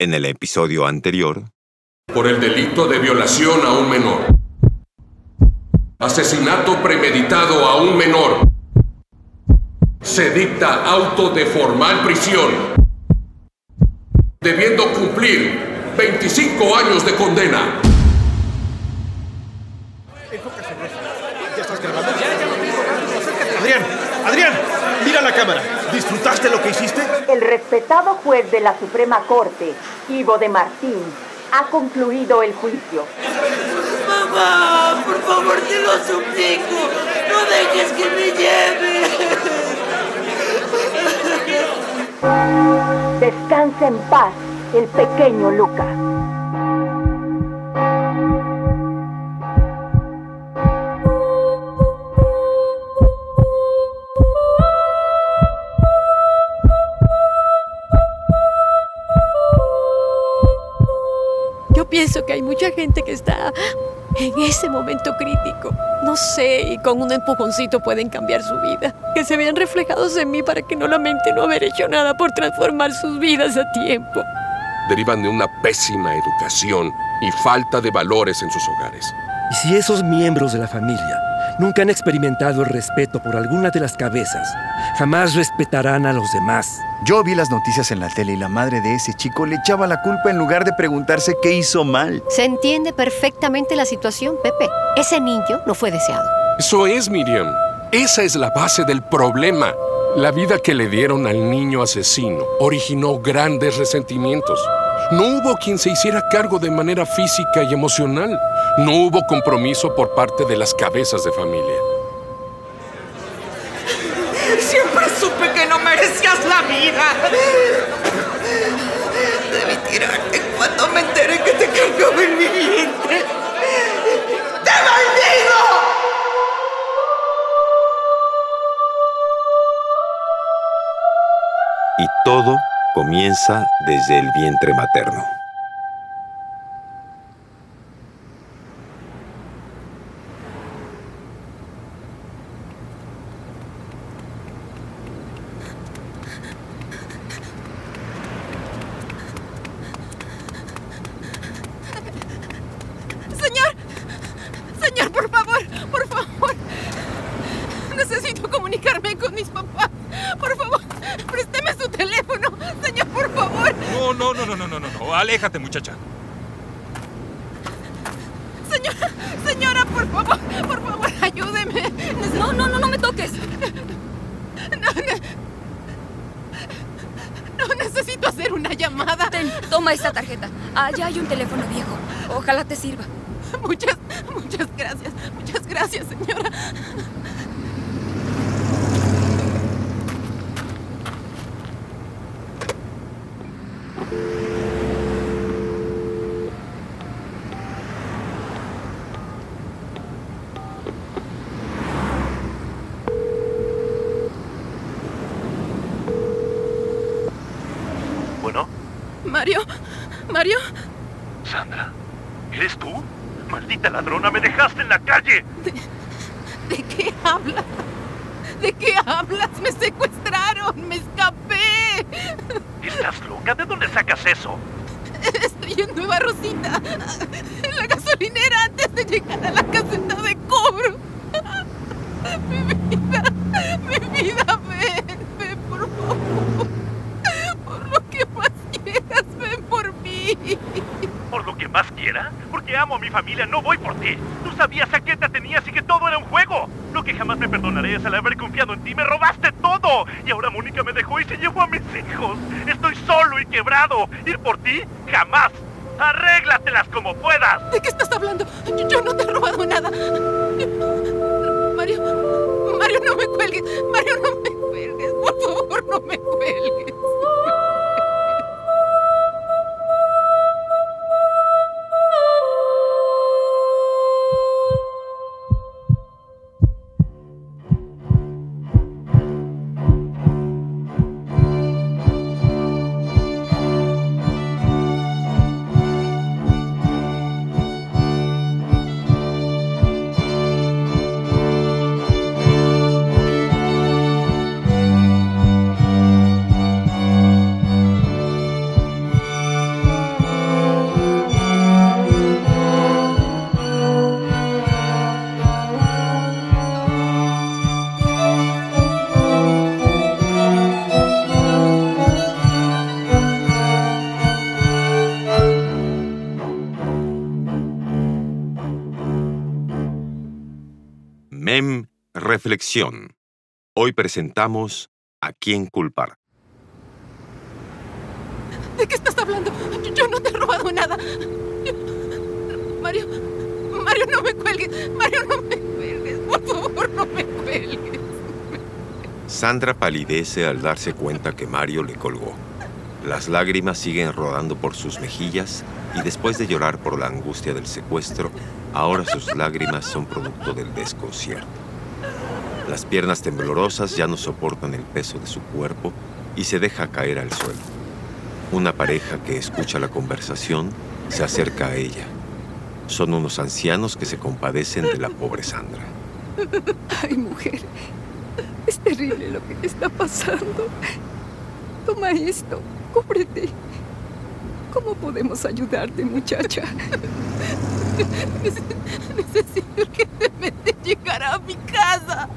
En el episodio anterior, por el delito de violación a un menor, asesinato premeditado a un menor, se dicta auto de formal prisión, debiendo cumplir 25 años de condena. Adrián, Adrián, mira la cámara. ¿Disfrutaste lo que hiciste? El respetado juez de la Suprema Corte, Ivo de Martín, ha concluido el juicio. Mamá, por favor, te lo suplico. No dejes que me lleve. Descansa en paz el pequeño Luca. Pienso que hay mucha gente que está en ese momento crítico. No sé, y con un empujoncito pueden cambiar su vida. Que se vean reflejados en mí para que no lamenten no haber hecho nada por transformar sus vidas a tiempo. Derivan de una pésima educación y falta de valores en sus hogares. ¿Y si esos miembros de la familia nunca han experimentado el respeto por alguna de las cabezas, jamás respetarán a los demás? Yo vi las noticias en la tele y la madre de ese chico le echaba la culpa en lugar de preguntarse qué hizo mal. Se entiende perfectamente la situación, Pepe. Ese niño no fue deseado. Eso es, Miriam. Esa es la base del problema. La vida que le dieron al niño asesino originó grandes resentimientos. No hubo quien se hiciera cargo de manera física y emocional. No hubo compromiso por parte de las cabezas de familia. Siempre supe que no merecías la vida. Debí tirarte cuando me enteré que te cargaba en mi vientre. ¡Te maldigo! y todo comienza desde el vientre materno. Señor, señor, por favor, por favor. Necesito comunicarme con mis papás. Por favor, présteme su teléfono. Señor, por favor. No, no, no, no, no, no, no, no. Aléjate, muchacha. Señora, señora, por favor, por favor, ayúdeme. No, no, no, no me toques. No, ne- no necesito hacer una llamada. Ten, toma esta tarjeta. Allá hay un teléfono viejo. Ojalá te sirva. Muchas, muchas gracias. Muchas gracias, señora. Bueno, Mario, Mario, Sandra, ¿eres tú? Maldita ladrona, me dejaste en la calle. ¿de qué hablas? ¿De qué hablas? Me secuestraron, me escapé. ¿Estás loca? ¿De dónde sacas eso? Estoy en Nueva Rosita, en la gasolinera antes de llegar a la caseta de cobro. Mi vida, mi vida, ven, ven, por favor. Por lo que más quieras, ven por mí. ¿Por lo que más quiera? Porque amo a mi familia, no voy por ti. Tú sabías a qué te tenías y que todo era un juego. Lo que jamás me perdonaré es al haber confiado en ti. Me robaste todo. Y ahora Mónica me dejó y se llevó a mis hijos. Estoy solo y quebrado. ¿Ir por ti? Jamás. Arréglatelas como puedas. ¿De qué estás hablando? Yo, yo no te he robado nada. Mario, Mario, no me cuelgues. Mario, no me cuelgues. Por favor, no me cuelgues. Reflexión. Hoy presentamos ¿A quién culpar? ¿De qué estás hablando? Yo, yo no te he robado nada. Mario, Mario, no me cuelgues. Mario, no me cuelgues. Por favor, no me cuelgues. Sandra palidece al darse cuenta que Mario le colgó. Las lágrimas siguen rodando por sus mejillas y después de llorar por la angustia del secuestro, ahora sus lágrimas son producto del desconcierto. Las piernas temblorosas ya no soportan el peso de su cuerpo y se deja caer al suelo. Una pareja que escucha la conversación se acerca a ella. Son unos ancianos que se compadecen de la pobre Sandra. Ay, mujer, es terrible lo que te está pasando. Toma esto, cúbrete. ¿Cómo podemos ayudarte, muchacha? Necesito urgentemente llegar a mi casa.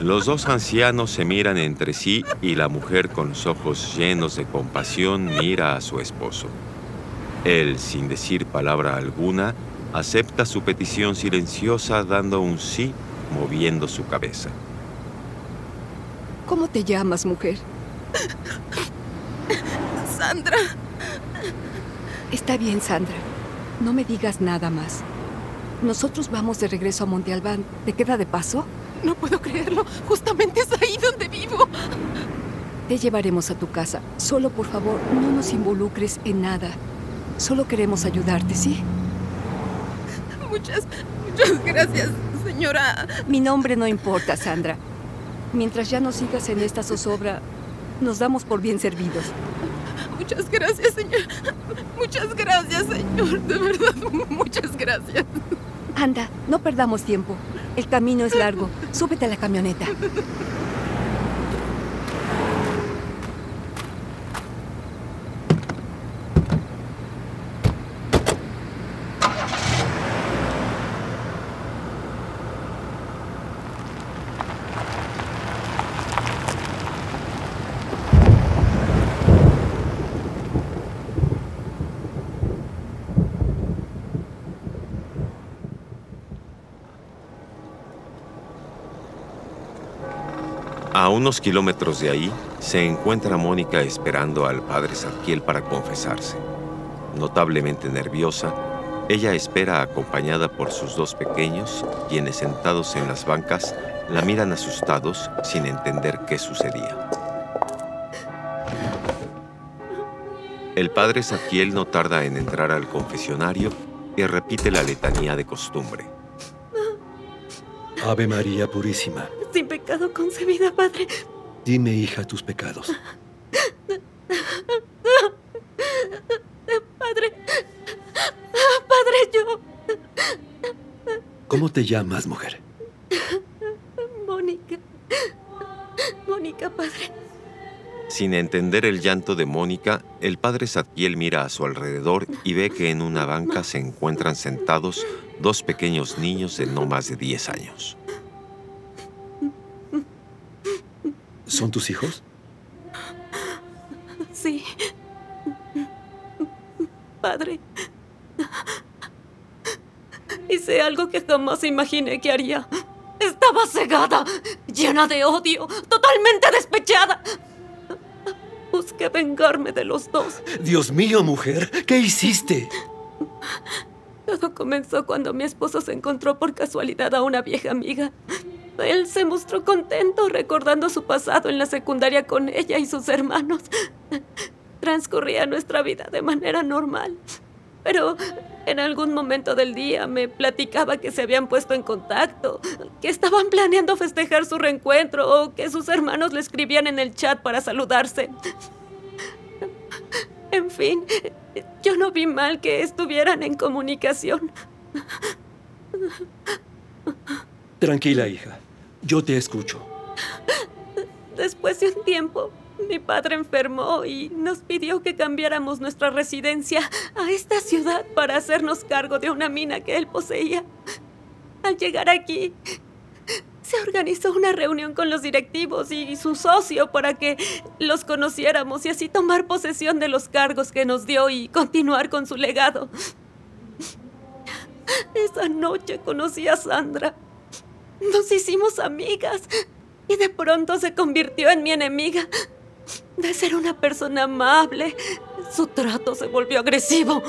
Los dos ancianos se miran entre sí y la mujer con los ojos llenos de compasión mira a su esposo. Él, sin decir palabra alguna, acepta su petición silenciosa dando un sí, moviendo su cabeza. ¿Cómo te llamas, mujer? Sandra. Está bien, Sandra. No me digas nada más. Nosotros vamos de regreso a Monte Albán. ¿Te queda de paso? No puedo creerlo. Justamente es ahí donde vivo. Te llevaremos a tu casa. Solo, por favor, no nos involucres en nada. Solo queremos ayudarte, ¿sí? Muchas, muchas gracias, señora. Mi nombre no importa, Sandra. Mientras ya no sigas en esta zozobra, nos damos por bien servidos. Muchas gracias, señor. Muchas gracias, señor. De verdad, muchas gracias. Anda, no perdamos tiempo. El camino es largo. Súbete a la camioneta. Unos kilómetros de ahí se encuentra Mónica esperando al padre Zadkiel para confesarse. Notablemente nerviosa, ella espera acompañada por sus dos pequeños, quienes sentados en las bancas la miran asustados sin entender qué sucedía. El padre Zadkiel no tarda en entrar al confesionario y repite la letanía de costumbre. Ave María Purísima. Pecado concebida, Padre. Dime, hija, tus pecados. Padre. Padre, yo. ¿Cómo te llamas, mujer? Mónica. Mónica, Padre. Sin entender el llanto de Mónica, el padre Zadkiel mira a su alrededor y ve que en una banca se encuentran sentados dos pequeños niños de no más de 10 años. ¿Son tus hijos? Sí. Padre. Hice algo que jamás imaginé que haría. Estaba cegada, llena de odio, totalmente despechada. Busqué vengarme de los dos. Dios mío, mujer, ¿qué hiciste? Todo comenzó cuando mi esposo se encontró por casualidad a una vieja amiga. Él se mostró contento recordando su pasado en la secundaria con ella y sus hermanos. Transcurría nuestra vida de manera normal. Pero en algún momento del día me platicaba que se habían puesto en contacto, que estaban planeando festejar su reencuentro o que sus hermanos le escribían en el chat para saludarse. En fin, yo no vi mal que estuvieran en comunicación. Tranquila, hija. Yo te escucho. Después de un tiempo, mi padre enfermó y nos pidió que cambiáramos nuestra residencia a esta ciudad para hacernos cargo de una mina que él poseía. Al llegar aquí, se organizó una reunión con los directivos y su socio para que los conociéramos y así tomar posesión de los cargos que nos dio y continuar con su legado. Esa noche conocí a Sandra. Nos hicimos amigas y de pronto se convirtió en mi enemiga. De ser una persona amable, su trato se volvió agresivo,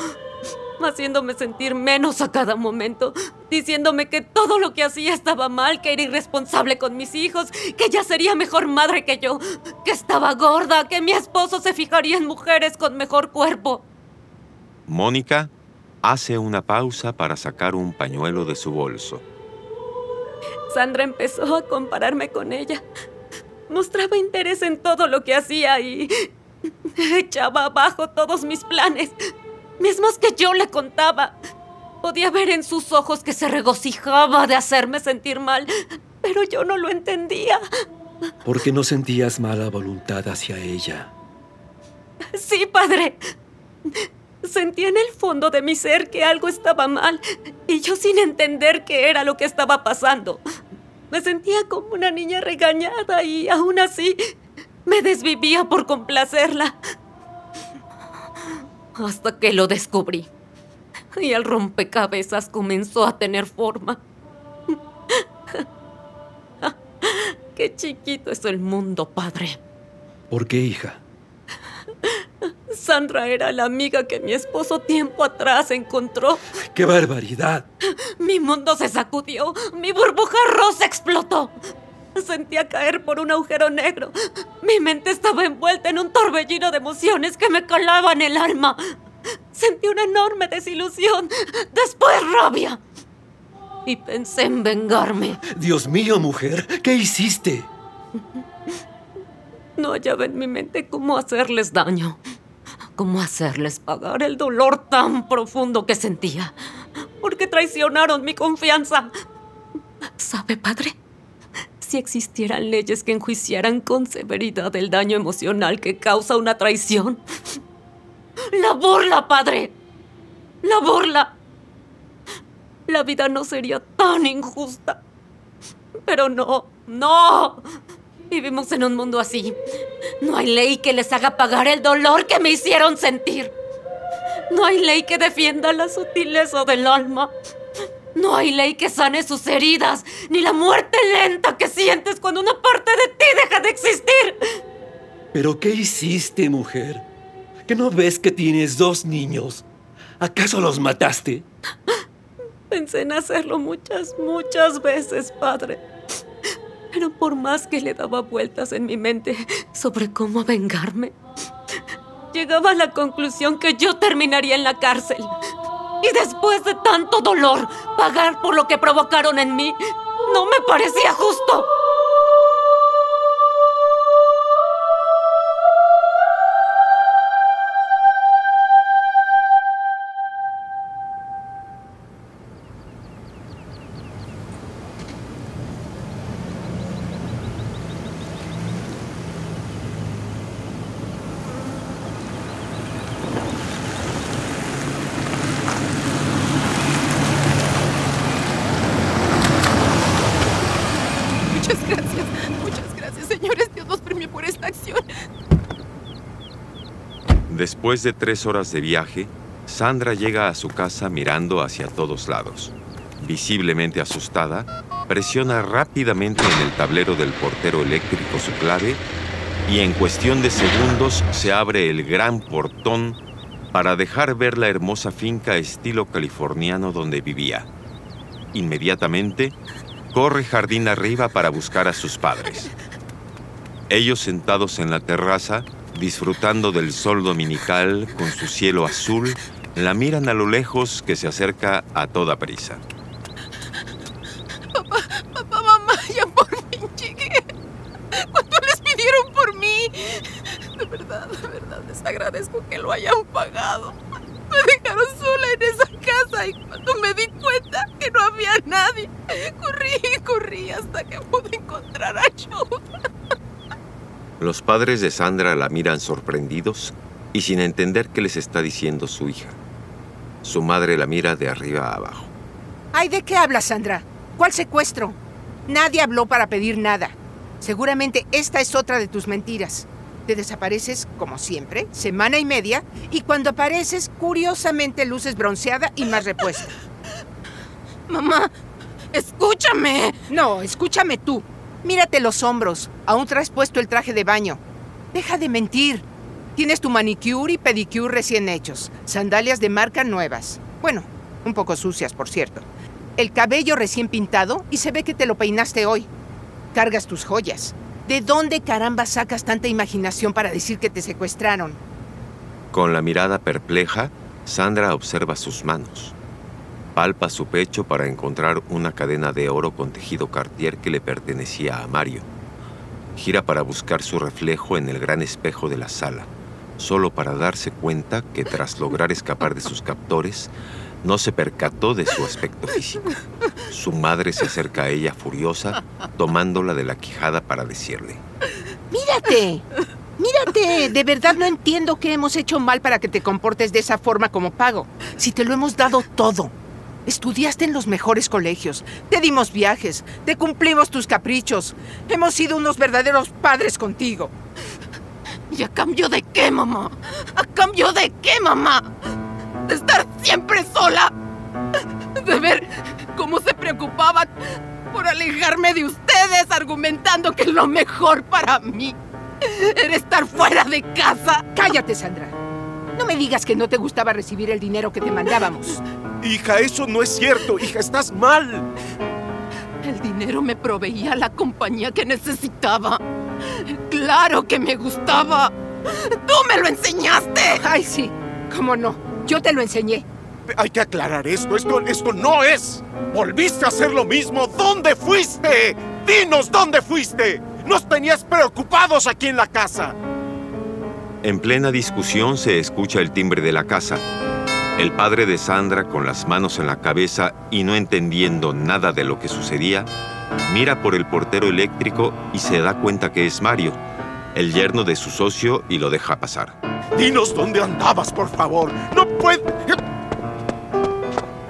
haciéndome sentir menos a cada momento, diciéndome que todo lo que hacía estaba mal, que era irresponsable con mis hijos, que ya sería mejor madre que yo, que estaba gorda, que mi esposo se fijaría en mujeres con mejor cuerpo. Mónica hace una pausa para sacar un pañuelo de su bolso. Sandra empezó a compararme con ella. Mostraba interés en todo lo que hacía y echaba abajo todos mis planes, mismos que yo le contaba. Podía ver en sus ojos que se regocijaba de hacerme sentir mal, pero yo no lo entendía. Porque no sentías mala voluntad hacia ella. Sí, padre. Sentí en el fondo de mi ser que algo estaba mal y yo sin entender qué era lo que estaba pasando. Me sentía como una niña regañada y aún así me desvivía por complacerla. Hasta que lo descubrí. Y el rompecabezas comenzó a tener forma. Qué chiquito es el mundo, padre. ¿Por qué, hija? Sandra era la amiga que mi esposo tiempo atrás encontró. ¡Qué barbaridad! Mi mundo se sacudió, mi burbuja rosa explotó. Sentía caer por un agujero negro. Mi mente estaba envuelta en un torbellino de emociones que me calaban el alma. Sentí una enorme desilusión, después rabia. Y pensé en vengarme. Dios mío, mujer, ¿qué hiciste? No hallaba en mi mente cómo hacerles daño. Cómo hacerles pagar el dolor tan profundo que sentía. Porque traicionaron mi confianza. ¿Sabe, padre? Si existieran leyes que enjuiciaran con severidad el daño emocional que causa una traición. La burla, padre. La burla. La vida no sería tan injusta. Pero no, no. Vivimos en un mundo así. No hay ley que les haga pagar el dolor que me hicieron sentir. No hay ley que defienda la sutileza del alma. No hay ley que sane sus heridas, ni la muerte lenta que sientes cuando una parte de ti deja de existir. ¿Pero qué hiciste, mujer? ¿Que no ves que tienes dos niños? ¿Acaso los mataste? Pensé en hacerlo muchas, muchas veces, padre. Por más que le daba vueltas en mi mente sobre cómo vengarme, llegaba a la conclusión que yo terminaría en la cárcel. Y después de tanto dolor, pagar por lo que provocaron en mí no me parecía justo. Después de tres horas de viaje, Sandra llega a su casa mirando hacia todos lados. Visiblemente asustada, presiona rápidamente en el tablero del portero eléctrico su clave y en cuestión de segundos se abre el gran portón para dejar ver la hermosa finca estilo californiano donde vivía. Inmediatamente, corre jardín arriba para buscar a sus padres. Ellos sentados en la terraza, disfrutando del sol dominical con su cielo azul, la miran a lo lejos que se acerca a toda prisa. Papá, papá, mamá, ya por fin llegué. ¿Cuánto les pidieron por mí? De verdad, de verdad, les agradezco que lo hayan pagado. Me dejaron sola en esa casa y cuando me di cuenta que no había nadie, corrí corrí hasta que pude encontrar ayuda. Los padres de Sandra la miran sorprendidos y sin entender qué les está diciendo su hija. Su madre la mira de arriba a abajo. Ay, ¿de qué hablas, Sandra? ¿Cuál secuestro? Nadie habló para pedir nada. Seguramente esta es otra de tus mentiras. Te desapareces, como siempre, semana y media, y cuando apareces, curiosamente luces bronceada y más repuesta. Mamá, ¡Escúchame! No, escúchame tú. Mírate los hombros. Aún traes puesto el traje de baño. Deja de mentir. Tienes tu manicure y pedicure recién hechos. Sandalias de marca nuevas. Bueno, un poco sucias, por cierto. El cabello recién pintado y se ve que te lo peinaste hoy. Cargas tus joyas. ¿De dónde caramba sacas tanta imaginación para decir que te secuestraron? Con la mirada perpleja, Sandra observa sus manos. Palpa su pecho para encontrar una cadena de oro con tejido cartier que le pertenecía a Mario. Gira para buscar su reflejo en el gran espejo de la sala, solo para darse cuenta que tras lograr escapar de sus captores, no se percató de su aspecto físico. Su madre se acerca a ella furiosa, tomándola de la quijada para decirle, ¡Mírate! ¡Mírate! De verdad no entiendo qué hemos hecho mal para que te comportes de esa forma como pago. Si te lo hemos dado todo. Estudiaste en los mejores colegios, te dimos viajes, te cumplimos tus caprichos. Hemos sido unos verdaderos padres contigo. ¿Y a cambio de qué, mamá? ¿A cambio de qué, mamá? ¿De estar siempre sola? ¿De ver cómo se preocupaban por alejarme de ustedes argumentando que lo mejor para mí era estar fuera de casa? Cállate, Sandra. No me digas que no te gustaba recibir el dinero que te mandábamos. Hija, eso no es cierto. Hija, estás mal. El dinero me proveía la compañía que necesitaba. Claro que me gustaba. ¡Tú me lo enseñaste! Ay, sí. ¿Cómo no? Yo te lo enseñé. Hay que aclarar esto. Esto, esto no es. Volviste a hacer lo mismo. ¿Dónde fuiste? Dinos dónde fuiste. Nos tenías preocupados aquí en la casa. En plena discusión se escucha el timbre de la casa. El padre de Sandra, con las manos en la cabeza y no entendiendo nada de lo que sucedía, mira por el portero eléctrico y se da cuenta que es Mario, el yerno de su socio, y lo deja pasar. Dinos dónde andabas, por favor. No puedo...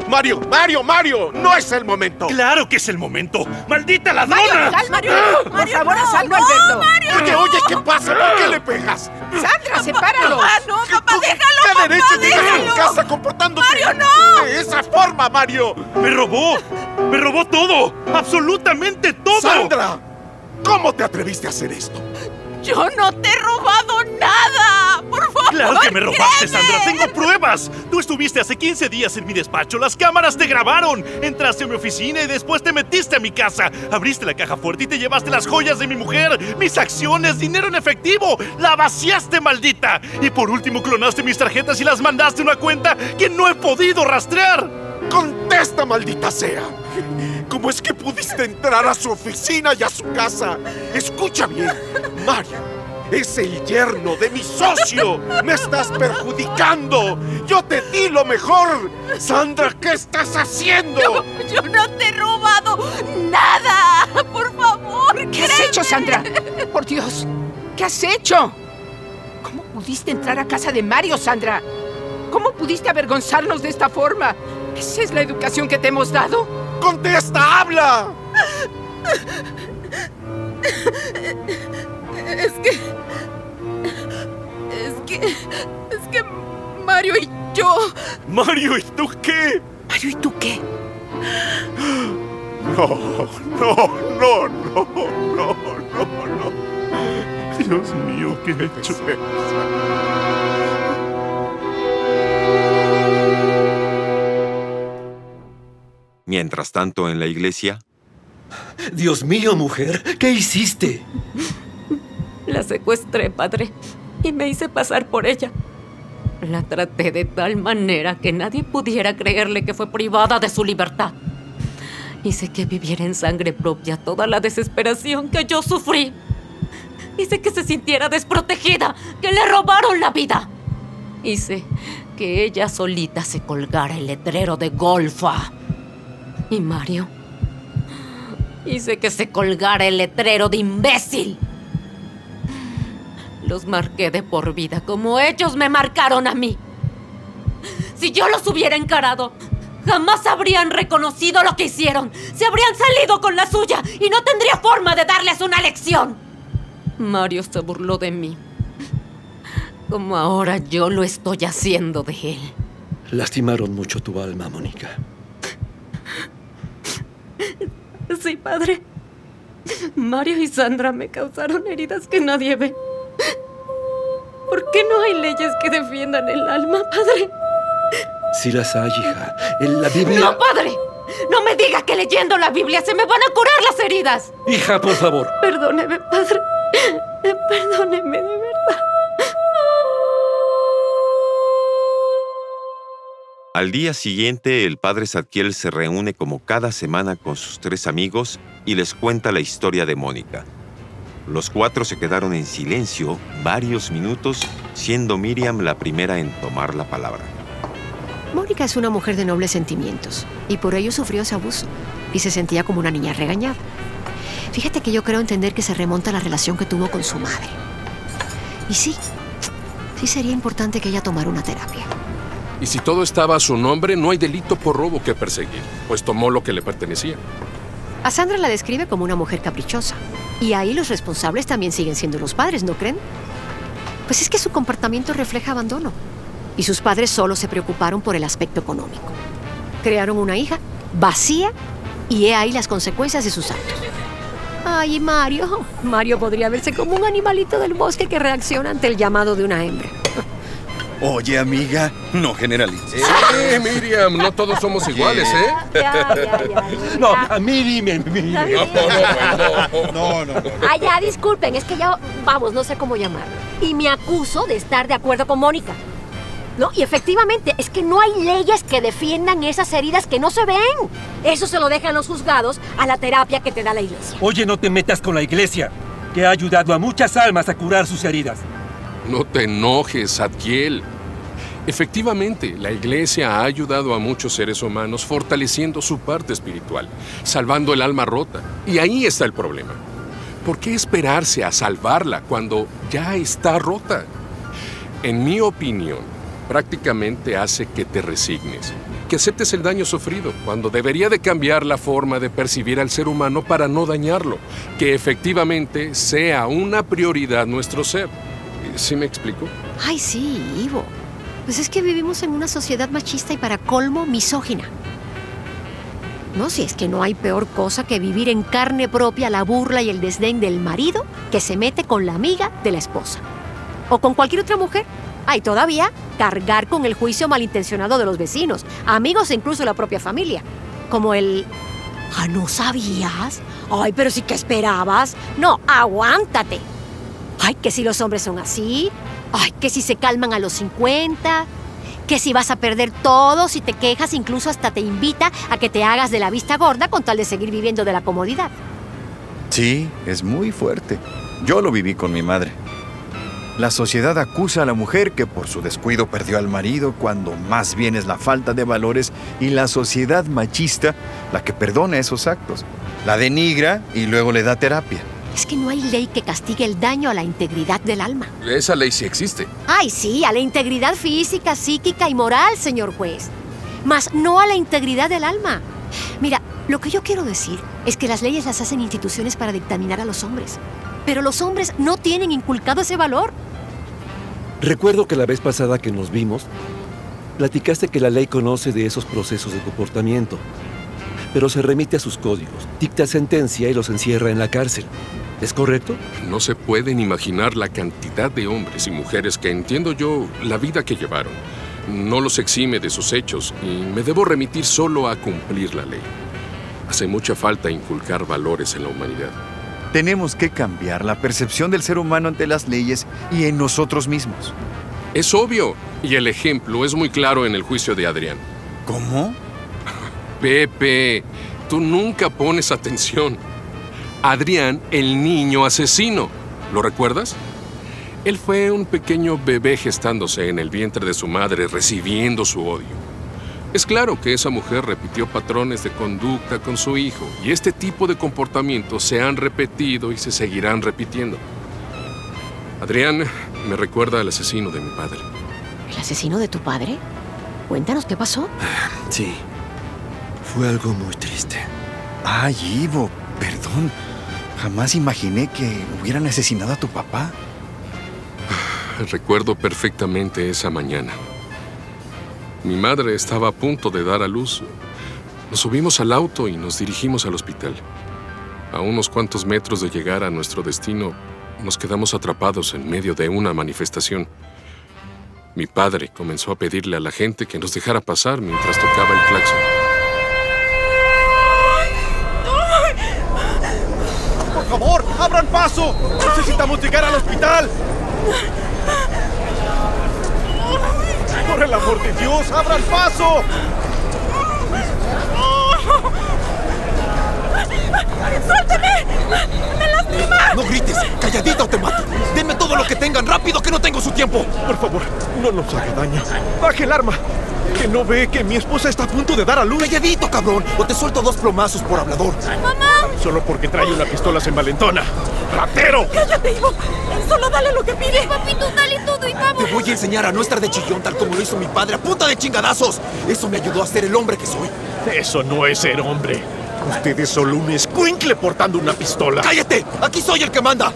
Mario, Mario, Mario, no es el momento. Claro que es el momento. ¡Maldita ladrona! ¡Mario, Mario! Por favor, hazlo, Alberto. Oye, oye, ¿qué pasa? ¿Por qué le pegas? Sandra, sepáralo. ¡Papá, no, papá, déjalo, ¿Qué papá, derecho! Casa comportándote ¡Mario, no! de esa forma, Mario? ¡Me robó! ¡Me robó todo! ¡Absolutamente todo! ¡Sandra! ¿Cómo te atreviste a hacer esto? ¡Yo no te he robado nada! ¡Por favor! ¡Claro que me robaste, créeme! Sandra! ¡Tengo pruebas! Tú estuviste hace 15 días en mi despacho. Las cámaras te grabaron. Entraste a mi oficina y después te metiste a mi casa. Abriste la caja fuerte y te llevaste las joyas de mi mujer, mis acciones, dinero en efectivo. ¡La vaciaste, maldita! Y por último clonaste mis tarjetas y las mandaste a una cuenta que no he podido rastrear. ¡Contesta, maldita sea! ¿Cómo es que pudiste entrar a su oficina y a su casa? Escucha bien, Mario. Es el yerno de mi socio. Me estás perjudicando. Yo te di lo mejor. Sandra, ¿qué estás haciendo? Yo no te he robado nada. Por favor, ¿Qué has hecho, Sandra? Por Dios, ¿qué has hecho? ¿Cómo pudiste entrar a casa de Mario, Sandra? ¿Cómo pudiste avergonzarnos de esta forma? ¿Esa es la educación que te hemos dado? ¡Contesta, habla! Es que. Es que. Es que Mario y yo. Mario, ¿y tú qué? Mario, ¿y tú qué? No, no, no, no, no, no, no. Dios mío, ¿qué he hecho? Mientras tanto, en la iglesia, Dios mío, mujer, ¿qué hiciste? La secuestré, padre, y me hice pasar por ella. La traté de tal manera que nadie pudiera creerle que fue privada de su libertad. Hice que viviera en sangre propia toda la desesperación que yo sufrí. Hice que se sintiera desprotegida, que le robaron la vida. Hice que ella solita se colgara el letrero de Golfa. ¿Y Mario? Hice que se colgara el letrero de imbécil. Los marqué de por vida como ellos me marcaron a mí. Si yo los hubiera encarado, jamás habrían reconocido lo que hicieron. Se habrían salido con la suya y no tendría forma de darles una lección. Mario se burló de mí. Como ahora yo lo estoy haciendo de él. Sí, padre. Mario y Sandra me causaron heridas que nadie ve. ¿Por qué no hay leyes que defiendan el alma, padre? Sí las hay, hija. En la Biblia... ¡No, padre! ¡No me diga que leyendo la Biblia se me van a curar las heridas! Hija, por favor. Perdóneme, padre. Perdóneme, de verdad. Al día siguiente, el padre Zadkiel se reúne como cada semana con sus tres amigos y les cuenta la historia de Mónica. Los cuatro se quedaron en silencio varios minutos, siendo Miriam la primera en tomar la palabra. Mónica es una mujer de nobles sentimientos y por ello sufrió ese abuso y se sentía como una niña regañada. Fíjate que yo creo entender que se remonta a la relación que tuvo con su madre. Y sí, sí sería importante que ella tomara una terapia. Y si todo estaba a su nombre, no hay delito por robo que perseguir, pues tomó lo que le pertenecía. A Sandra la describe como una mujer caprichosa. Y ahí los responsables también siguen siendo los padres, ¿no creen? Pues es que su comportamiento refleja abandono. Y sus padres solo se preocuparon por el aspecto económico. Crearon una hija vacía y he ahí las consecuencias de sus actos. Ay, Mario. Mario podría verse como un animalito del bosque que reacciona ante el llamado de una hembra. Oye, amiga, no generalices. Sí, Miriam, no todos somos iguales, ¿eh? Ya, ya, ya. No, a Miriam, Miriam. No, no, no. Ah, ya, disculpen, es que ya, vamos, no sé cómo llamarlo. Y me acuso de estar de acuerdo con Mónica. No, y efectivamente, es que no hay leyes que defiendan esas heridas que no se ven. Eso se lo dejan los juzgados a la terapia que te da la iglesia. Oye, no te metas con la iglesia, que ha ayudado a muchas almas a curar sus heridas. No te enojes, Adkiel. Efectivamente, la iglesia ha ayudado a muchos seres humanos fortaleciendo su parte espiritual, salvando el alma rota. Y ahí está el problema. ¿Por qué esperarse a salvarla cuando ya está rota? En mi opinión, prácticamente hace que te resignes, que aceptes el daño sufrido, cuando debería de cambiar la forma de percibir al ser humano para no dañarlo, que efectivamente sea una prioridad nuestro ser. ¿Sí me explico? Ay, sí, Ivo. Pues es que vivimos en una sociedad machista y para colmo misógina. No, si es que no hay peor cosa que vivir en carne propia la burla y el desdén del marido que se mete con la amiga de la esposa. O con cualquier otra mujer. Ay, todavía cargar con el juicio malintencionado de los vecinos, amigos e incluso la propia familia. Como el... Ah, ¿no sabías? Ay, pero sí que esperabas. No, aguántate. Ay, que si los hombres son así. Ay, que si se calman a los 50. Que si vas a perder todo, si te quejas, incluso hasta te invita a que te hagas de la vista gorda con tal de seguir viviendo de la comodidad. Sí, es muy fuerte. Yo lo viví con mi madre. La sociedad acusa a la mujer que por su descuido perdió al marido cuando más bien es la falta de valores y la sociedad machista la que perdona esos actos. La denigra y luego le da terapia. Es que no hay ley que castigue el daño a la integridad del alma. Esa ley sí existe. Ay, sí, a la integridad física, psíquica y moral, señor juez. Mas no a la integridad del alma. Mira, lo que yo quiero decir es que las leyes las hacen instituciones para dictaminar a los hombres. Pero los hombres no tienen inculcado ese valor. Recuerdo que la vez pasada que nos vimos, platicaste que la ley conoce de esos procesos de comportamiento, pero se remite a sus códigos, dicta sentencia y los encierra en la cárcel. ¿Es correcto? No se pueden imaginar la cantidad de hombres y mujeres que entiendo yo la vida que llevaron. No los exime de sus hechos y me debo remitir solo a cumplir la ley. Hace mucha falta inculcar valores en la humanidad. Tenemos que cambiar la percepción del ser humano ante las leyes y en nosotros mismos. Es obvio, y el ejemplo es muy claro en el juicio de Adrián. ¿Cómo? Pepe, tú nunca pones atención. Adrián, el niño asesino. ¿Lo recuerdas? Él fue un pequeño bebé gestándose en el vientre de su madre, recibiendo su odio. Es claro que esa mujer repitió patrones de conducta con su hijo y este tipo de comportamientos se han repetido y se seguirán repitiendo. Adrián me recuerda al asesino de mi padre. ¿El asesino de tu padre? Cuéntanos qué pasó. Sí. Fue algo muy triste. Ay, Ivo, perdón. Jamás imaginé que hubieran asesinado a tu papá. Recuerdo perfectamente esa mañana. Mi madre estaba a punto de dar a luz. Nos subimos al auto y nos dirigimos al hospital. A unos cuantos metros de llegar a nuestro destino, nos quedamos atrapados en medio de una manifestación. Mi padre comenzó a pedirle a la gente que nos dejara pasar mientras tocaba el claxon. ¡Por favor, abran paso! ¡Necesitamos llegar al hospital! ¡Por el amor de Dios, abran paso! ¡Suélteme! ¡Me lastima! No grites, calladita o te mato. Denme todo lo que tengan, rápido que no tengo su tiempo. Por favor, no nos haga daño. Baje el arma. Que no ve que mi esposa está a punto de dar a luz. Calladito, cabrón, o te suelto dos plomazos por hablador. ¡Mamá! Solo porque trae una pistola se envalentona. ¡Ratero! ¡Cállate, Ivo! Solo dale lo que pide. Papito, dale todo y vamos. Te voy a enseñar a no estar de chillón tal como lo hizo mi padre a punta de chingadazos. Eso me ayudó a ser el hombre que soy. Eso no es ser hombre. Usted es solo un escuincle portando una pistola. ¡Cállate! ¡Aquí soy el que manda!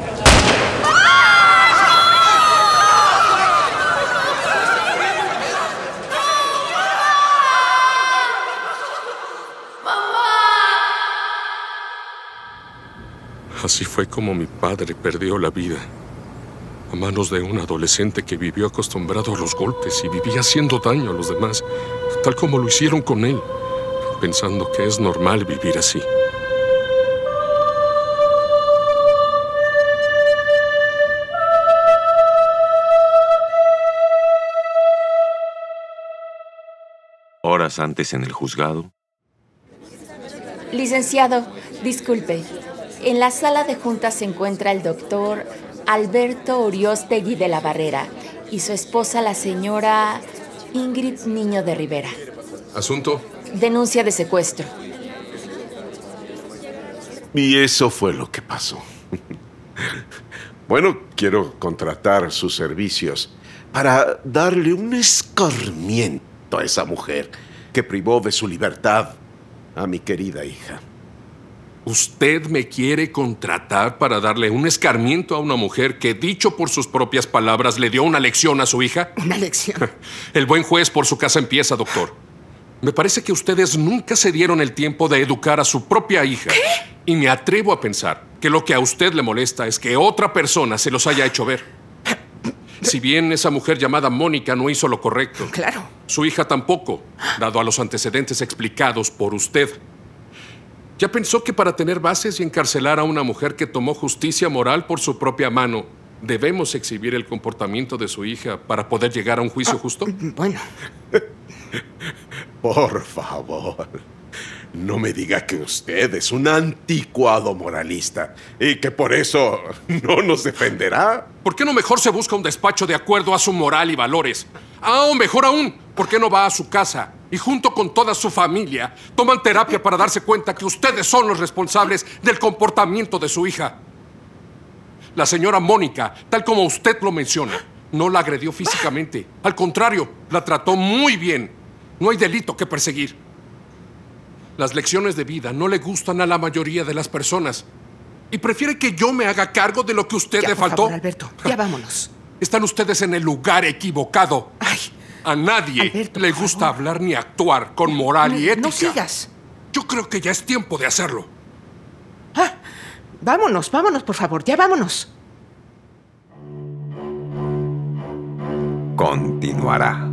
Así fue como mi padre perdió la vida. A manos de un adolescente que vivió acostumbrado a los golpes y vivía haciendo daño a los demás, tal como lo hicieron con él, pensando que es normal vivir así. Horas antes en el juzgado, Licenciado, disculpe. En la sala de juntas se encuentra el doctor Alberto Oriostegui de la Barrera y su esposa, la señora Ingrid Niño de Rivera. Asunto. Denuncia de secuestro. Y eso fue lo que pasó. Bueno, quiero contratar sus servicios para darle un escarmiento a esa mujer que privó de su libertad a mi querida hija. ¿Usted me quiere contratar para darle un escarmiento a una mujer que, dicho por sus propias palabras, le dio una lección a su hija? ¿Una lección? El buen juez por su casa empieza, doctor. Me parece que ustedes nunca se dieron el tiempo de educar a su propia hija. Y me atrevo a pensar que lo que a usted le molesta es que otra persona se los haya hecho ver. Si bien esa mujer llamada Mónica no hizo lo correcto, Claro. su hija tampoco, dado a los antecedentes explicados por usted. ¿Ya pensó que para tener bases y encarcelar a una mujer que tomó justicia moral por su propia mano, debemos exhibir el comportamiento de su hija para poder llegar a un juicio justo? Bueno. Por favor, no me diga que usted es un anticuado moralista y que por eso no nos defenderá. ¿Por qué no mejor se busca un despacho de acuerdo a su moral y valores? Ah, o mejor aún, ¿por qué no va a su casa y junto con toda su familia toman terapia para darse cuenta que ustedes son los responsables del comportamiento de su hija? La señora Mónica, tal como usted lo menciona, no la agredió físicamente. Al contrario, la trató muy bien. No hay delito que perseguir. Las lecciones de vida no le gustan a la mayoría de las personas. Y prefiere que yo me haga cargo de lo que usted Ya, le por faltó. favor, Alberto, ya vámonos. Están ustedes en el lugar equivocado. A nadie le gusta hablar ni actuar con moral y ética. no sigas. Yo creo que ya es tiempo de hacerlo. Vámonos, vámonos, por favor, ya vámonos. continuará.